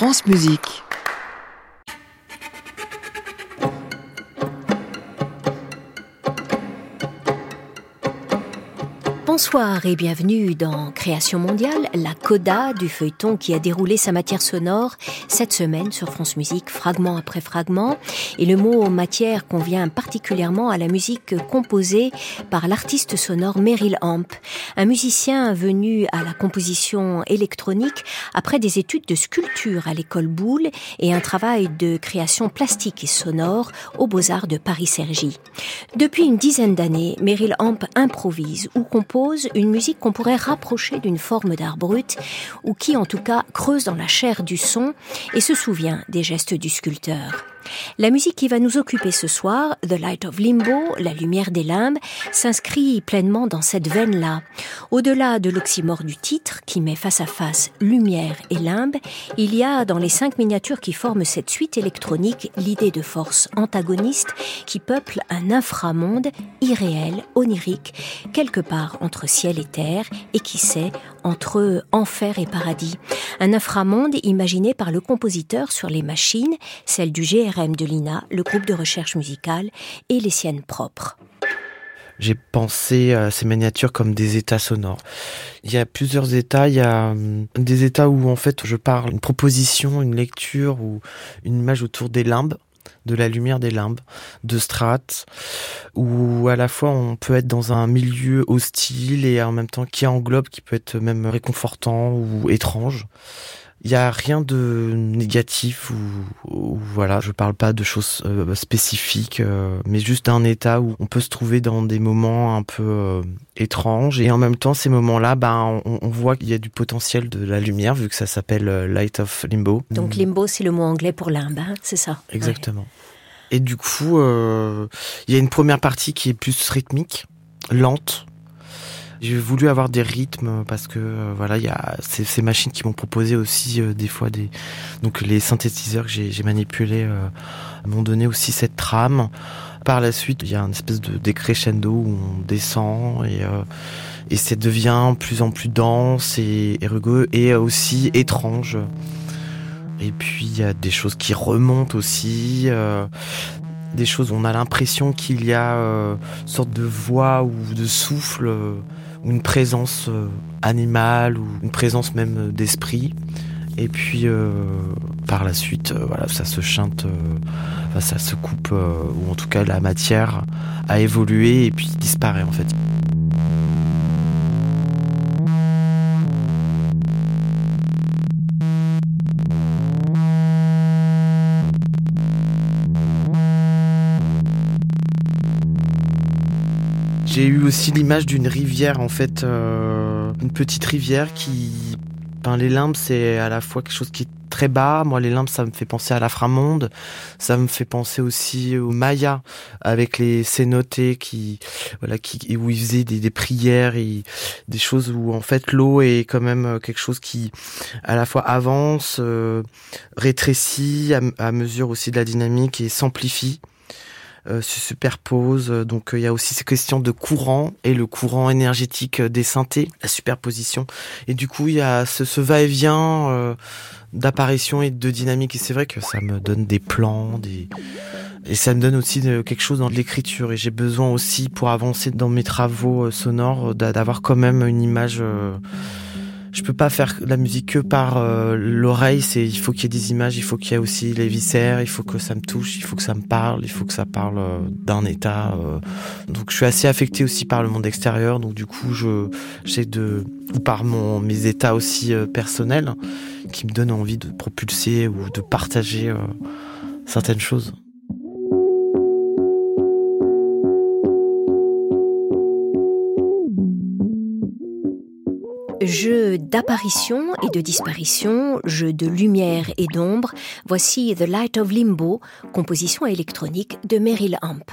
France Musique. Bonsoir et bienvenue dans Création mondiale, la coda du feuilleton qui a déroulé sa matière sonore cette semaine sur France Musique, fragment après fragment. Et le mot matière convient particulièrement à la musique composée par l'artiste sonore Meryl Amp, un musicien venu à la composition électronique après des études de sculpture à l'école Boulle et un travail de création plastique et sonore aux Beaux-Arts de Paris-Cergy. Depuis une dizaine d'années, Meryl Amp improvise ou compose une musique qu'on pourrait rapprocher d'une forme d'art brut, ou qui en tout cas creuse dans la chair du son et se souvient des gestes du sculpteur. La musique qui va nous occuper ce soir, The Light of Limbo, la lumière des limbes, s'inscrit pleinement dans cette veine-là. Au-delà de l'oxymore du titre, qui met face à face lumière et limbe, il y a dans les cinq miniatures qui forment cette suite électronique l'idée de force antagoniste qui peuple un inframonde irréel, onirique, quelque part entre ciel et terre, et qui sait, entre enfer et paradis. Un inframonde imaginé par le compositeur sur les machines, celles du GRM de l'INA, le groupe de recherche musicale, et les siennes propres. J'ai pensé à ces miniatures comme des états sonores. Il y a plusieurs états. Il y a hum, des états où en fait je parle une proposition, une lecture ou une image autour des limbes de la lumière des limbes, de strates, où à la fois on peut être dans un milieu hostile et en même temps qui englobe, qui peut être même réconfortant ou étrange. Il y a rien de négatif ou, voilà, je parle pas de choses euh, spécifiques, euh, mais juste d'un état où on peut se trouver dans des moments un peu euh, étranges et en même temps ces moments-là, ben on, voit qu'il y a du potentiel de la lumière vu que ça s'appelle Light of Limbo. Donc limbo c'est le mot anglais pour limbe, hein, c'est ça? Exactement. Et du coup, il y a une première partie qui est plus rythmique, lente, j'ai voulu avoir des rythmes parce que euh, voilà, il y a ces, machines qui m'ont proposé aussi euh, des fois des donc les synthétiseurs que j'ai manipulés euh, m'ont donné aussi cette trame. Par la suite, il y a une espèce de décrescendo où on descend et et ça devient plus en plus dense et, rugueux et aussi étrange. Et puis il y a des choses qui remontent aussi, des choses on a l'impression qu'il y a une sorte de voix ou de souffle une présence euh, animale ou une présence même euh, d'esprit. Et puis euh, par la suite, voilà, ça se chante, ça se coupe, ou en tout cas la matière a évolué et puis disparaît en fait. J'ai eu aussi l'image d'une rivière, en fait, euh, une petite rivière qui... Ben, les limbes, c'est à la fois quelque chose qui est très bas. Moi, les limbes, ça me fait penser à l'aframonde. Ça me fait penser aussi aux Mayas, avec les cénotés qui, voilà, qui, où ils faisaient des, prières et des choses où, en fait, l'eau est quand même quelque chose qui, à la fois avance, euh, rétrécit à, à mesure aussi de la dynamique et s'amplifie. Euh, se superposent. Donc euh, il y a aussi ces questions de courant et le courant énergétique des synthés, la superposition. Et du coup, il y a ce, va-et-vient euh, d'apparition et de dynamique. Et c'est vrai que ça me donne des plans, des... Et ça me donne aussi quelque chose dans l'écriture. Et j'ai besoin aussi, pour avancer dans mes travaux sonores, d'avoir quand même une image je peux pas faire la musique que par euh, l'oreille. C'est il faut qu'il y ait des images, il faut qu'il y ait aussi les viscères, il faut que ça me touche, il faut que ça me parle, il faut que ça parle euh, d'un état. Euh. Donc je suis assez affecté aussi par le monde extérieur. Donc du coup je j'essaie de ou par mon mes états aussi personnels qui me donnent envie de propulser ou de partager certaines choses. Jeu d'apparition et de disparition, jeu de lumière et d'ombre, voici The Light of Limbo, composition électronique de Meryl Amp.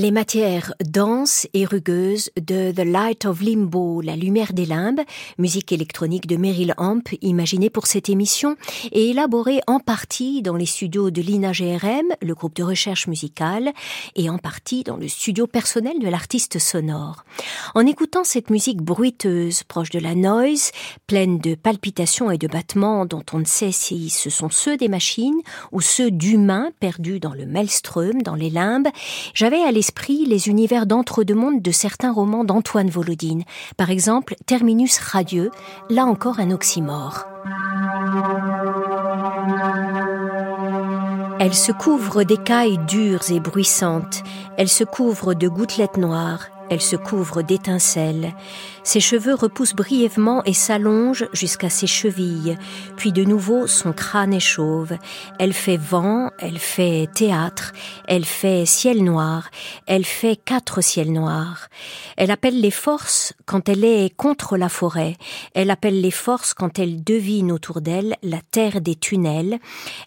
Les matières denses et rugueuses de The Light of Limbo, La lumière des limbes, musique électronique de Meryl Amp, imaginée pour cette émission et élaborée en partie dans les studios de l'INA GRM, le groupe de recherche musicale, et en partie dans le studio personnel de l'artiste sonore. En écoutant cette musique bruiteuse, proche de la noise, pleine de palpitations et de battements dont on ne sait si ce sont ceux des machines ou ceux d'humains perdus dans le maelstrom, dans les limbes, j'avais à l'esprit les univers d'entre-deux-mondes de certains romans d'Antoine Volodine. Par exemple, Terminus radieux, là encore un oxymore. Elle se couvre d'écailles dures et bruissantes, elle se couvre de gouttelettes noires, elle se couvre d'étincelles. Ses cheveux repoussent brièvement et s'allongent jusqu'à ses chevilles, puis de nouveau son crâne est chauve. Elle fait vent, elle fait théâtre, elle fait ciel noir, elle fait quatre ciels noirs. Elle appelle les forces quand elle est contre la forêt, elle appelle les forces quand elle devine autour d'elle la terre des tunnels,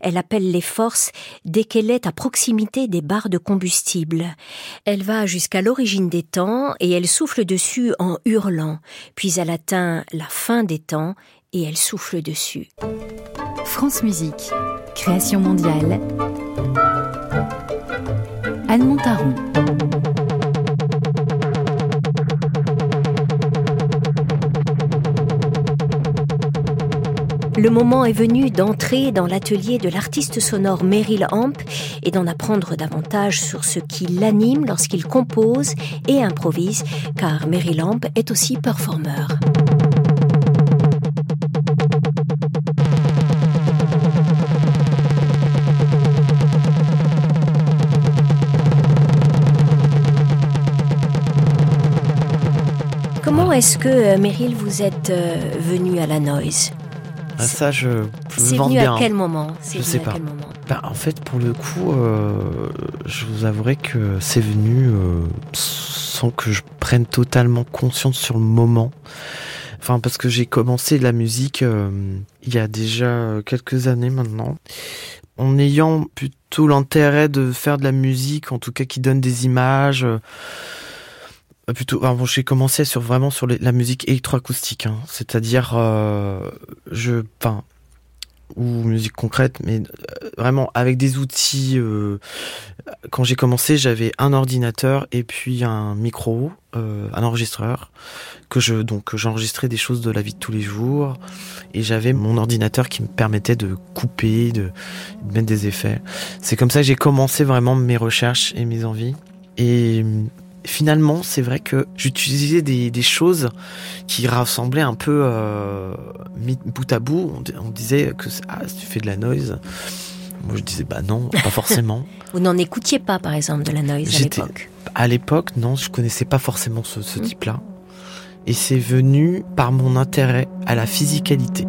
elle appelle les forces dès qu'elle est à proximité des barres de combustible. Elle va jusqu'à l'origine des temps et elle souffle dessus en hurlant puis elle atteint la fin des temps et elle souffle dessus. France Musique, création mondiale. Anne Montaron. Le moment est venu d'entrer dans l'atelier de l'artiste sonore Meryl Amp et d'en apprendre davantage sur ce qui l'anime lorsqu'il compose et improvise, car Meryl Amp est aussi performeur. Comment est-ce que, Meryl, vous êtes euh, venu à la noise? Ah, ça, je, C'est venu à quel moment? Je sais pas. Bah, en fait, pour le coup, euh, je vous avouerai que c'est venu euh, sans que je prenne totalement conscience sur le moment. Enfin, parce que j'ai commencé la musique euh, il y a déjà quelques années maintenant, en ayant plutôt l'intérêt de faire de la musique, en tout cas qui donne des images. Euh, plutôt bon, j'ai commencé sur vraiment sur la musique électroacoustique hein. c'est-à-dire euh, je enfin ou musique concrète mais euh, vraiment avec des outils quand j'ai commencé j'avais un ordinateur et puis un micro un enregistreur que je donc j'enregistrais des choses de la vie de tous les jours et j'avais mon ordinateur qui me permettait de couper de, de mettre des effets c'est comme ça que j'ai commencé vraiment mes recherches et mes envies et finalement, c'est vrai que j'utilisais des, des, choses qui rassemblaient un peu euh, bout à bout. On, disait que ah, tu fais de la noise, moi je disais bah non, pas forcément. Vous n'en écoutiez pas par exemple de la noise à l'époque À l'époque, non, je connaissais pas forcément ce, ce mmh. type-là. Et c'est venu par mon intérêt à la physicalité.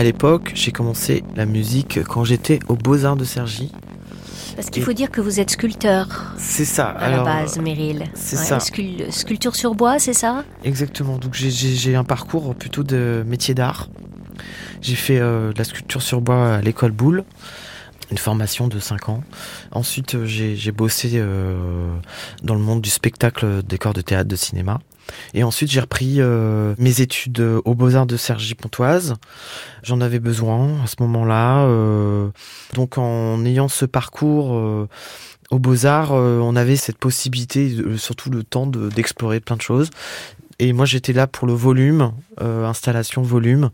À l'époque, j'ai commencé la musique quand j'étais au Beaux-Arts de Cergy. Parce qu'il faut dire que vous êtes sculpteur. C'est ça. À la base, Meryl. C'est ça. sculpture sur bois, c'est ça? Exactement. Donc j'ai un parcours plutôt de métier d'art. J'ai fait euh, de la sculpture sur bois à l'école Boulle. une formation de 5 ans. Ensuite, j'ai bossé dans le monde du spectacle, décor de théâtre, de cinéma. Et ensuite, j'ai repris euh, mes études aux Beaux-Arts de Sergi Pontoise. J'en avais besoin à ce moment-là. Euh, donc, en ayant ce parcours euh, aux Beaux-Arts, on avait cette possibilité, surtout le temps d'explorer plein de choses. Et moi, j'étais là pour le volume, installation volume,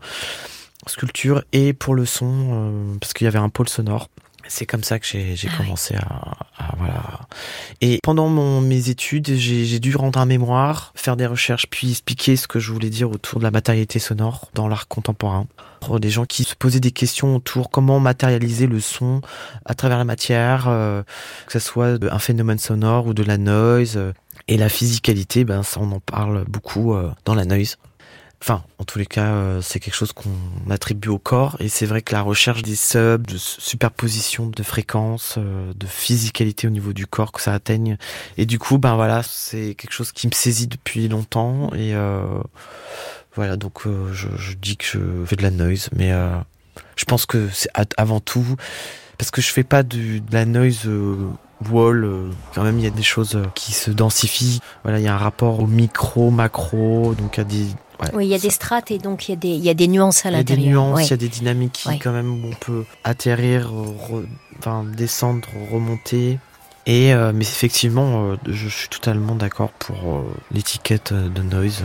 sculpture, et pour le son, parce qu'il y avait un pôle sonore. C'est comme ça que j'ai ah commencé à, voilà. Et pendant mon, mes études, j'ai dû rendre un mémoire, faire des recherches, puis expliquer ce que je voulais dire autour de la matérialité sonore dans l'art contemporain. Pour des gens qui se posaient des questions autour comment matérialiser le son à travers la matière, euh, que ce soit un phénomène sonore ou de la noise. Et la physicalité, ben ça on en parle beaucoup euh, dans la noise. Enfin, en tous les cas, euh, c'est quelque chose qu'on attribue au corps. Et c'est vrai que la recherche des subs, de superposition de fréquences, euh, de physicalité au niveau du corps que ça atteigne. Et du coup, ben voilà, c'est quelque chose qui me saisit depuis longtemps. Et euh, voilà, donc je, dis que je fais de la noise, mais je pense que c'est avant tout parce que je fais pas de, la noise wall, quand même il y a des choses qui se densifient. Voilà, il y a un rapport au micro, macro, donc il des oui, il y a des strates et donc il y a des, il y a des nuances à l'intérieur. Il y a des nuances, il y a des dynamiques qui, quand même, où on peut atterrir, enfin, descendre, remonter. Et euh, mais effectivement, euh, je suis totalement d'accord pour euh, l'étiquette de noise.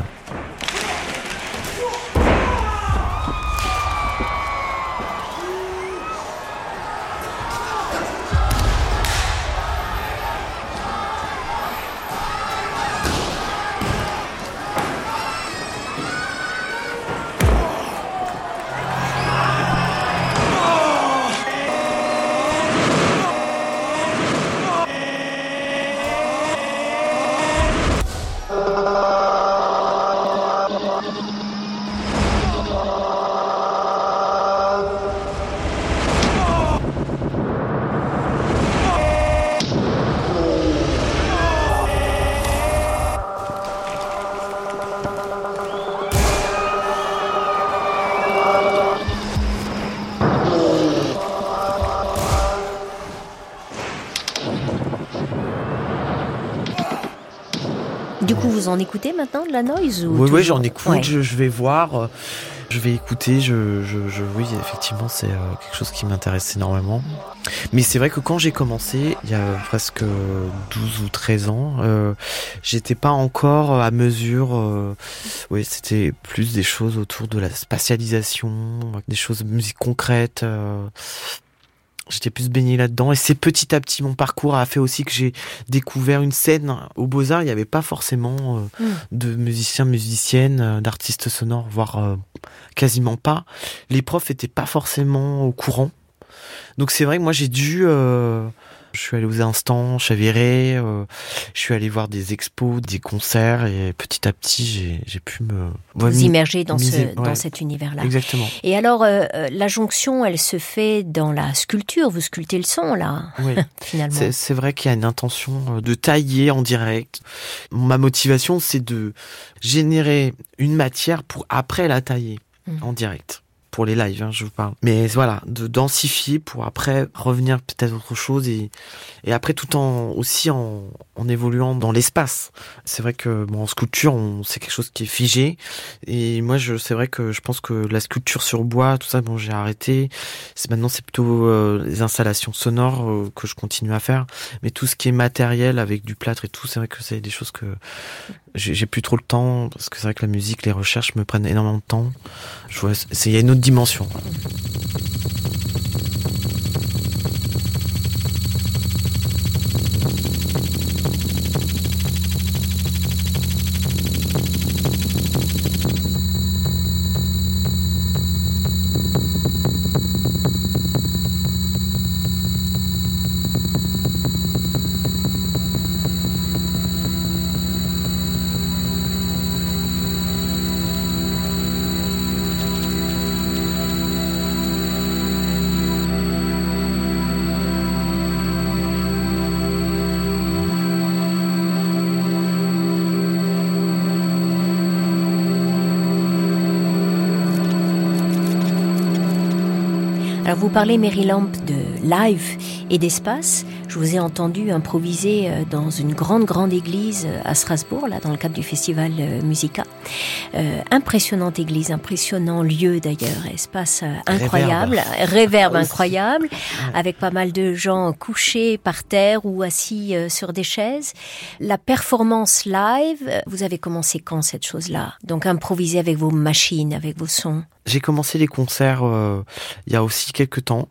En écoutez maintenant de la noise Oui, oui, j'en écoute, je, vais voir, euh, je vais écouter, je, je, oui, effectivement, c'est euh, quelque chose qui m'intéresse énormément. Mais c'est vrai que quand j'ai commencé, il y a presque 12 ou 13 ans, euh, j'étais pas encore à mesure, euh, oui, c'était plus des choses autour de la spatialisation, des choses musique concrètes, J'étais plus baigné là-dedans et c'est petit à petit mon parcours a fait aussi que j'ai découvert une scène au Beaux-Arts. Il n'y avait pas forcément euh, mm. de musiciens, musiciennes, euh, d'artistes sonores, voire euh, quasiment pas. Les profs étaient pas forcément au courant. Donc c'est vrai que moi j'ai dû je suis allé aux instants, Chaviré, euh, je suis allé voir des expos, des concerts et petit à petit j'ai pu me vous immerger dans ce dans cet univers-là. Exactement. Et alors euh, euh, la jonction, elle se fait dans la sculpture. Vous sculptez le son là, oui. finalement. C'est vrai qu'il y a une intention de tailler en direct. Ma motivation, c'est de générer une matière pour après la tailler mmh. en direct pour les lives, hein, je vous parle. Mais voilà, de densifier pour après revenir peut-être autre chose et, après tout en aussi en, évoluant dans l'espace. C'est vrai que bon, en sculpture, c'est quelque chose qui est figé et moi je c'est vrai que je pense que la sculpture sur bois, tout ça, bon j'ai arrêté. C'est maintenant c'est plutôt euh, les installations sonores euh, que je continue à faire, mais tout ce qui est matériel avec du plâtre et tout, c'est vrai que c'est des choses que j'ai plus trop le temps parce que c'est vrai que la musique, les recherches me prennent énormément de temps. Je vois, il y a une autre dimension. Alors vous parlez Mary Lamp de live et d'espace. Je vous ai entendu improviser euh, dans une grande grande église euh, à Strasbourg, là dans le cadre du festival euh, Musica. Euh, impressionnante église, impressionnant lieu d'ailleurs, espace incroyable, réverbe, incroyable, avec pas mal de gens couchés par terre ou assis sur des chaises. La performance live, vous avez commencé quand cette chose-là? Donc improviser avec vos machines, avec vos sons? J'ai commencé les concerts euh, il y a aussi quelques temps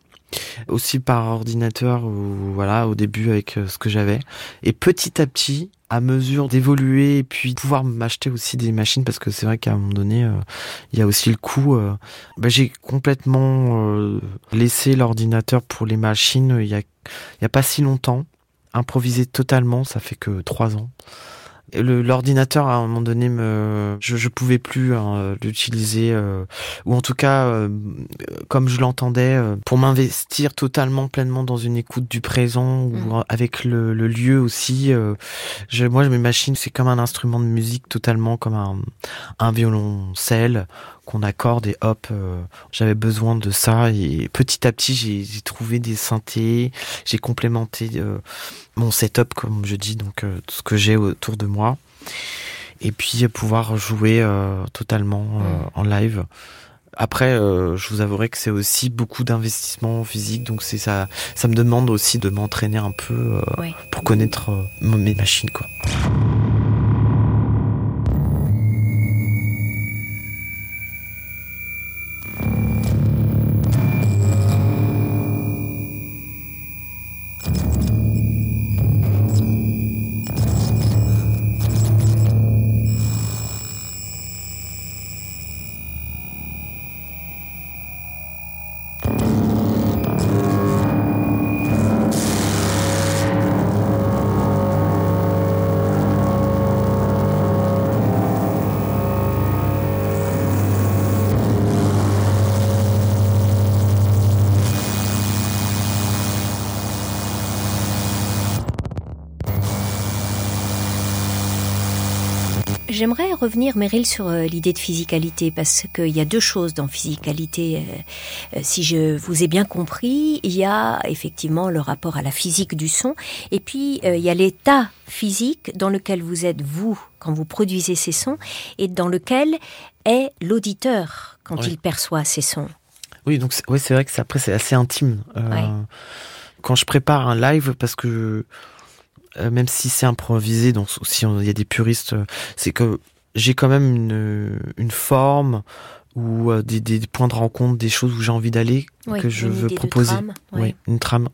aussi par ordinateur voilà au début avec euh, ce que j'avais. Et petit à petit à mesure d'évoluer et puis pouvoir m'acheter aussi des machines parce que c'est vrai qu'à un moment donné euh, il y a aussi le coût euh, bah, j'ai complètement laissé l'ordinateur pour les machines il y a y a pas si longtemps. Improvisé totalement ça fait que trois ans l'ordinateur à un moment donné me je, je pouvais plus hein, l'utiliser euh, ou en tout cas euh, comme je l'entendais euh, pour m'investir totalement pleinement dans une écoute du présent ou mm. avec le, le, lieu aussi je, moi mes machines c'est comme un instrument de musique totalement comme un, un violoncelle qu'on accorde et hop, euh, j'avais besoin de ça et petit à petit j'ai trouvé des synthés, j'ai complémenté euh, mon setup comme je dis donc euh, tout ce que j'ai autour de moi et puis pouvoir jouer totalement mm. en live. Après, je vous avouerai que c'est aussi beaucoup d'investissement physique, donc c'est ça, ça me demande aussi de m'entraîner un peu pour connaître mes machines, quoi. J'aimerais revenir, Meryl, sur euh, l'idée de physicalité, parce qu'il y a deux choses dans physicalité. Euh, euh, si je vous ai bien compris, il y a effectivement le rapport à la physique du son, et puis il y a l'état physique dans lequel vous êtes, vous, quand vous produisez ces sons, et dans lequel est l'auditeur quand il perçoit ces sons. Oui, donc oui, c'est vrai que après c'est assez intime. Quand je prépare un live, parce que même si c'est improvisé, donc si il y a des puristes, euh, c'est que j'ai quand même une, une forme ou euh, des, des, points de rencontre, des choses où j'ai envie d'aller que je veux proposer. oui. une trame.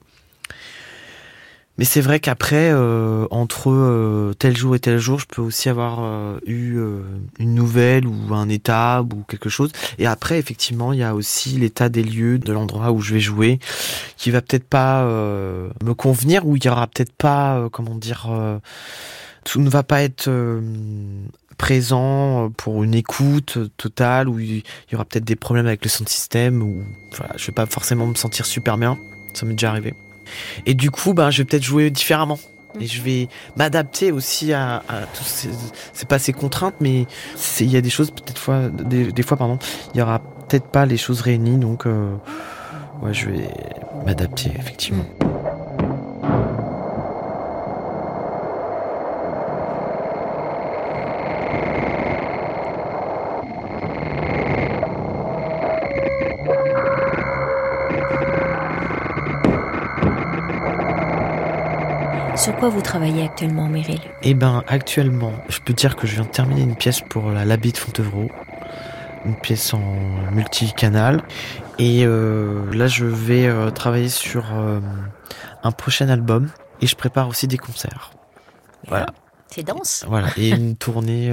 Mais c'est vrai qu'après, euh, entre euh, tel jour et tel jour, je peux aussi avoir euh, eu une nouvelle ou un état ou quelque chose. Et après, effectivement, il y a aussi l'état des lieux, de l'endroit où je vais jouer, qui va peut-être pas me convenir, ou il y aura peut-être pas, comment dire, tout ne va pas être présent pour une écoute totale, ou il y aura peut-être des problèmes avec le son système, ou voilà, je vais pas forcément me sentir super bien. Ça m'est déjà arrivé. Et du coup, ben, je vais peut-être jouer différemment. Et je vais m'adapter aussi à, à tout c'est pas ces contraintes, mais il y a des choses peut-être fois, des, fois pardon, il y aura peut-être pas les choses réunies, donc euh, ouais, je vais m'adapter effectivement. Quoi vous travaillez actuellement, Meryl? Eh ben, actuellement, je peux dire que je viens de terminer une pièce pour la Labie de Fontevraud, une pièce en multicanal. Et euh, là, je vais euh, travailler sur euh, un prochain album et je prépare aussi des concerts. Voilà. C'est dense. Voilà, et une tournée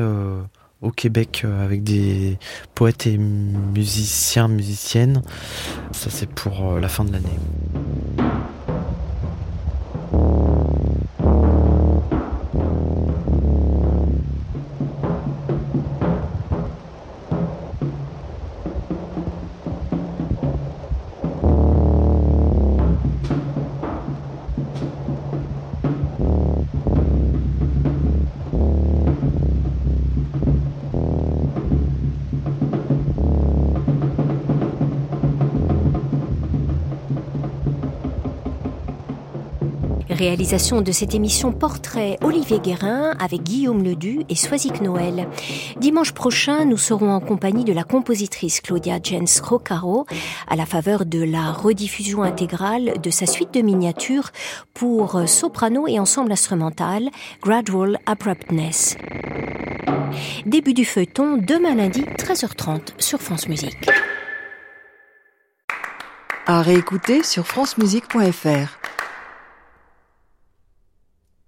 au Québec avec des poètes et musiciens, musiciennes. Ça, c'est pour la fin de l'année. Réalisation de cette émission Portrait Olivier Guérin avec Guillaume Ledu et Soisic Noël. Dimanche prochain, nous serons en compagnie de la compositrice Claudia Jens Rocaro à la faveur de la rediffusion intégrale de sa suite de miniatures pour soprano et ensemble instrumental Gradual Abruptness. Début du feuilleton demain lundi 13h30 sur France Musique. À réécouter sur francemusique.fr.